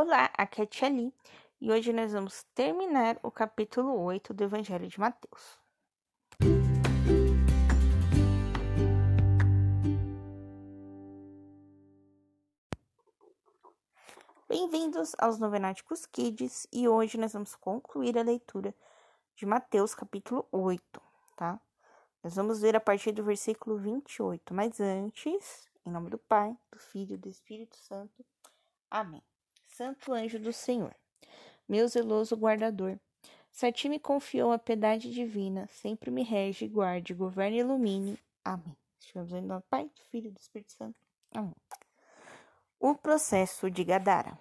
Olá, aqui é a Tia e hoje nós vamos terminar o capítulo 8 do Evangelho de Mateus. Bem-vindos aos Novenáticos Kids, e hoje nós vamos concluir a leitura de Mateus, capítulo 8, tá? Nós vamos ver a partir do versículo 28, mas antes, em nome do Pai, do Filho e do Espírito Santo. Amém. Santo anjo do Senhor, meu zeloso guardador, se a ti me confiou a piedade divina, sempre me rege, guarde, governe e ilumine. Amém. Estamos em nome do Pai, do Filho e do Espírito Santo. Amém. O processo de Gadara.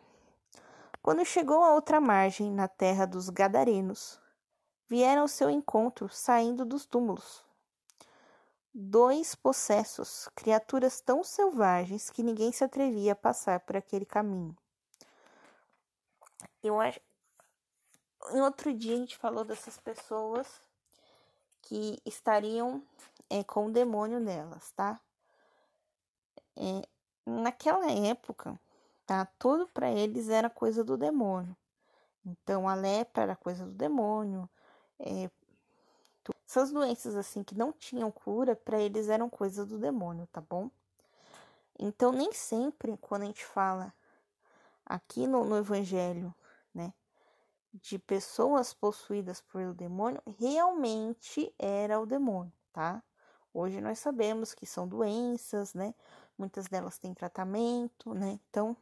Quando chegou à outra margem, na terra dos Gadarenos, vieram ao seu encontro, saindo dos túmulos. Dois possessos, criaturas tão selvagens que ninguém se atrevia a passar por aquele caminho. Eu acho. Em outro dia a gente falou dessas pessoas que estariam é, com o demônio nelas, tá? É, naquela época, tá? Tudo para eles era coisa do demônio. Então a lepra era coisa do demônio. É, essas doenças assim que não tinham cura, para eles eram coisa do demônio, tá bom? Então nem sempre quando a gente fala aqui no, no Evangelho, de pessoas possuídas pelo demônio, realmente era o demônio, tá? Hoje nós sabemos que são doenças, né? Muitas delas têm tratamento, né? Então,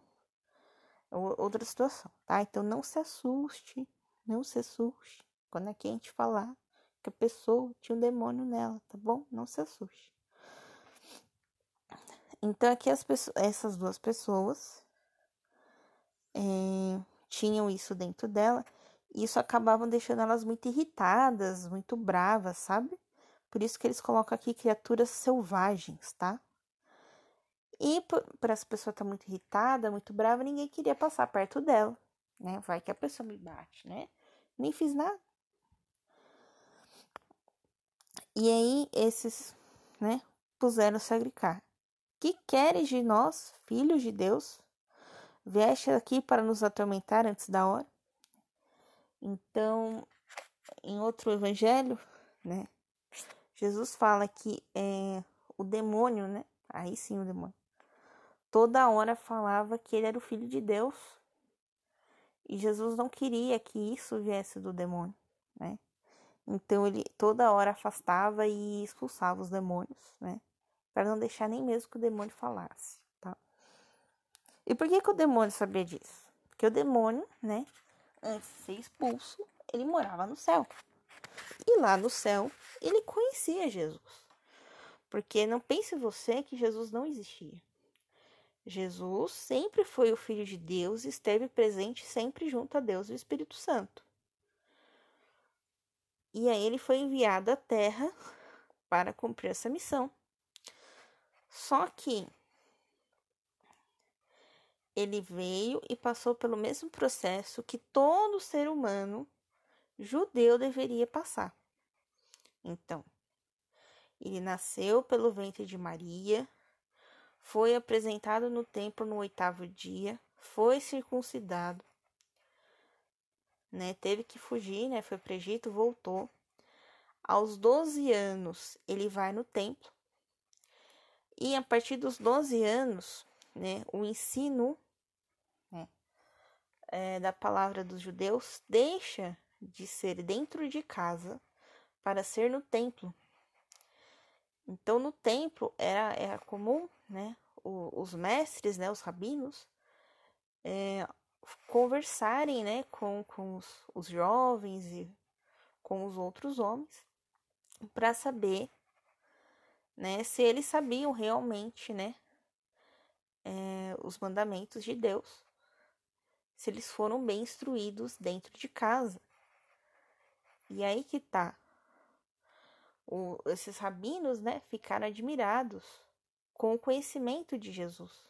é outra situação, tá? Então não se assuste, não se assuste quando aqui a gente falar que a pessoa tinha um demônio nela, tá bom? Não se assuste. Então aqui as pessoas, essas duas pessoas é, tinham isso dentro dela, isso acabava deixando elas muito irritadas, muito bravas, sabe? Por isso que eles colocam aqui criaturas selvagens, tá? E para essa pessoa estar tá muito irritada, muito brava, ninguém queria passar perto dela, né? Vai que a pessoa me bate, né? Nem fiz nada. E aí esses, né, puseram-se a gritar: Que queres de nós, filhos de Deus? Vieste aqui para nos atormentar antes da hora? Então, em outro evangelho, né, Jesus fala que é, o demônio, né, aí sim o demônio, toda hora falava que ele era o filho de Deus. E Jesus não queria que isso viesse do demônio, né? Então ele toda hora afastava e expulsava os demônios, né? Para não deixar nem mesmo que o demônio falasse. E por que, que o demônio sabia disso? Porque o demônio, né, antes de ser expulso, ele morava no céu. E lá no céu, ele conhecia Jesus. Porque não pense você que Jesus não existia. Jesus sempre foi o Filho de Deus e esteve presente sempre junto a Deus e o Espírito Santo. E aí ele foi enviado à Terra para cumprir essa missão. Só que ele veio e passou pelo mesmo processo que todo ser humano judeu deveria passar. Então, ele nasceu pelo ventre de Maria, foi apresentado no templo no oitavo dia, foi circuncidado, né? Teve que fugir, né? Foi para o Egito, voltou. Aos 12 anos, ele vai no templo. E a partir dos 12 anos, né, o ensino é, da palavra dos judeus deixa de ser dentro de casa para ser no templo. Então, no templo era, era comum, né, os mestres, né, os rabinos, é, conversarem, né, com, com os, os jovens e com os outros homens para saber, né, se eles sabiam realmente, né, é, os mandamentos de Deus se eles foram bem instruídos dentro de casa. E aí que tá. O, esses rabinos, né, ficaram admirados com o conhecimento de Jesus.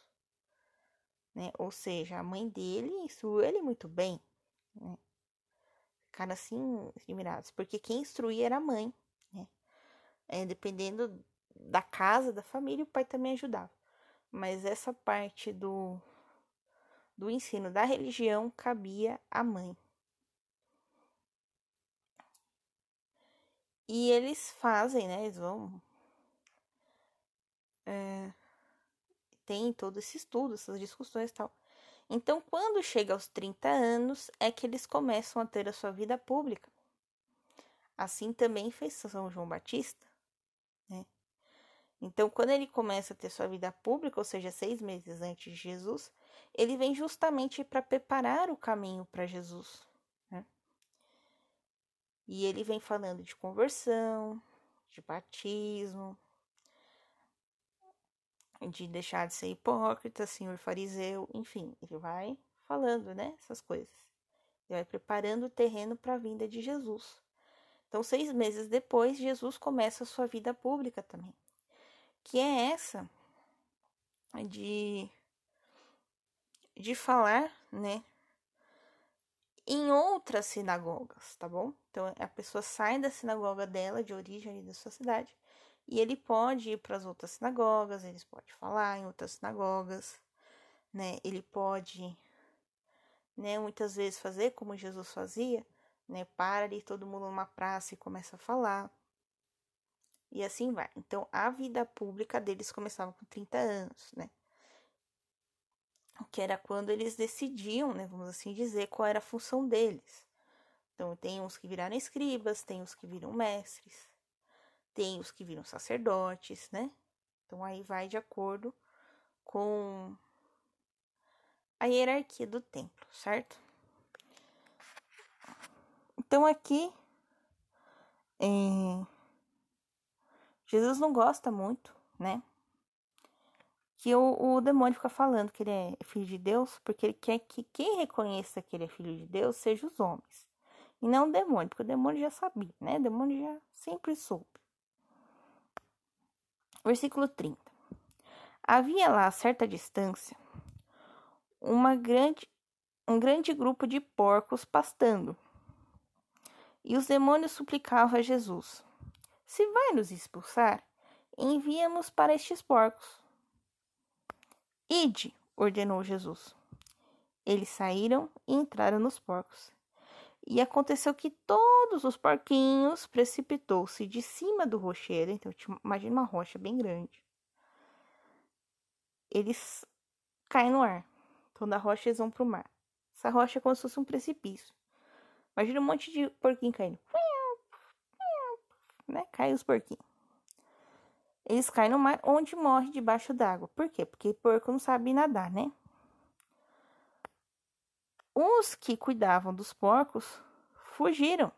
Né? Ou seja, a mãe dele instruiu ele muito bem. Né? Ficaram assim admirados, porque quem instruía era a mãe. Né? É, dependendo da casa, da família, o pai também ajudava. Mas essa parte do do ensino da religião cabia à mãe. E eles fazem, né? Eles vão. É, tem todo esse estudo, essas discussões e tal. Então, quando chega aos 30 anos, é que eles começam a ter a sua vida pública. Assim também fez São João Batista, né? Então, quando ele começa a ter sua vida pública, ou seja, seis meses antes de Jesus, ele vem justamente para preparar o caminho para Jesus. Né? E ele vem falando de conversão, de batismo, de deixar de ser hipócrita, senhor fariseu, enfim, ele vai falando, né, essas coisas. Ele vai preparando o terreno para a vinda de Jesus. Então, seis meses depois, Jesus começa a sua vida pública também, que é essa de de falar, né, em outras sinagogas, tá bom? Então a pessoa sai da sinagoga dela, de origem da sua cidade, e ele pode ir para as outras sinagogas, ele pode falar em outras sinagogas, né? Ele pode, né, muitas vezes fazer como Jesus fazia, né? Para ali todo mundo numa praça e começa a falar. E assim vai. Então, a vida pública deles começava com 30 anos, né? Que era quando eles decidiam, né, vamos assim dizer, qual era a função deles. Então, tem uns que viraram escribas, tem os que viram mestres, tem os que viram sacerdotes, né? Então aí vai de acordo com a hierarquia do templo, certo? Então aqui é, Jesus não gosta muito, né? Que o, o demônio fica falando que ele é filho de Deus, porque ele quer que quem reconheça que ele é filho de Deus seja os homens. E não o demônio, porque o demônio já sabia, né? O demônio já sempre soube. Versículo 30. Havia lá a certa distância uma grande, um grande grupo de porcos pastando. E os demônios suplicavam a Jesus: Se vai nos expulsar, envia-nos para estes porcos. Ide, ordenou Jesus. Eles saíram e entraram nos porcos. E aconteceu que todos os porquinhos precipitou-se de cima do rochedo. Então, imagina uma rocha bem grande. Eles caem no ar. Então, da rocha eles vão pro mar. Essa rocha é como se fosse um precipício. Imagina um monte de porquinho caindo. Né? Cai os porquinhos. Eles caem no mar onde morre debaixo d'água. Por quê? Porque porco não sabe nadar, né? Os que cuidavam dos porcos fugiram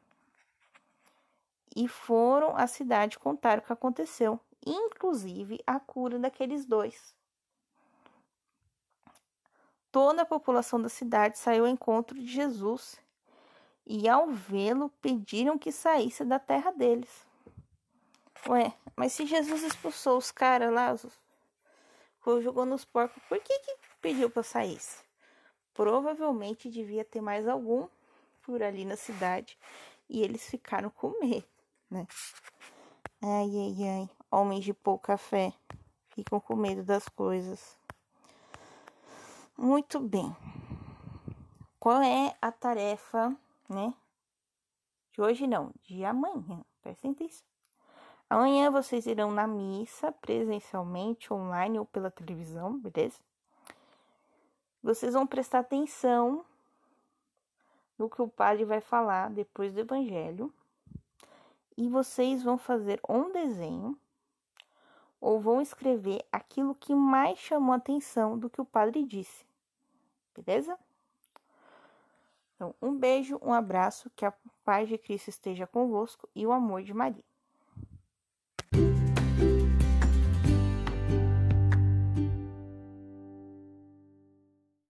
e foram à cidade contar o que aconteceu, inclusive a cura daqueles dois. Toda a população da cidade saiu ao encontro de Jesus e, ao vê-lo, pediram que saísse da terra deles. Ué, mas se Jesus expulsou os caras lá, jogou nos porcos, por que, que pediu para saísse? provavelmente devia ter mais algum por ali na cidade e eles ficaram com medo, né? Ai, ai, ai, homens de pouca fé ficam com medo das coisas. Muito bem. Qual é a tarefa, né? De hoje não, de amanhã. Prestem atenção. Amanhã vocês irão na missa presencialmente, online ou pela televisão, beleza? Vocês vão prestar atenção no que o padre vai falar depois do evangelho. E vocês vão fazer um desenho ou vão escrever aquilo que mais chamou atenção do que o padre disse. Beleza? Então, um beijo, um abraço, que a paz de Cristo esteja convosco e o amor de Maria.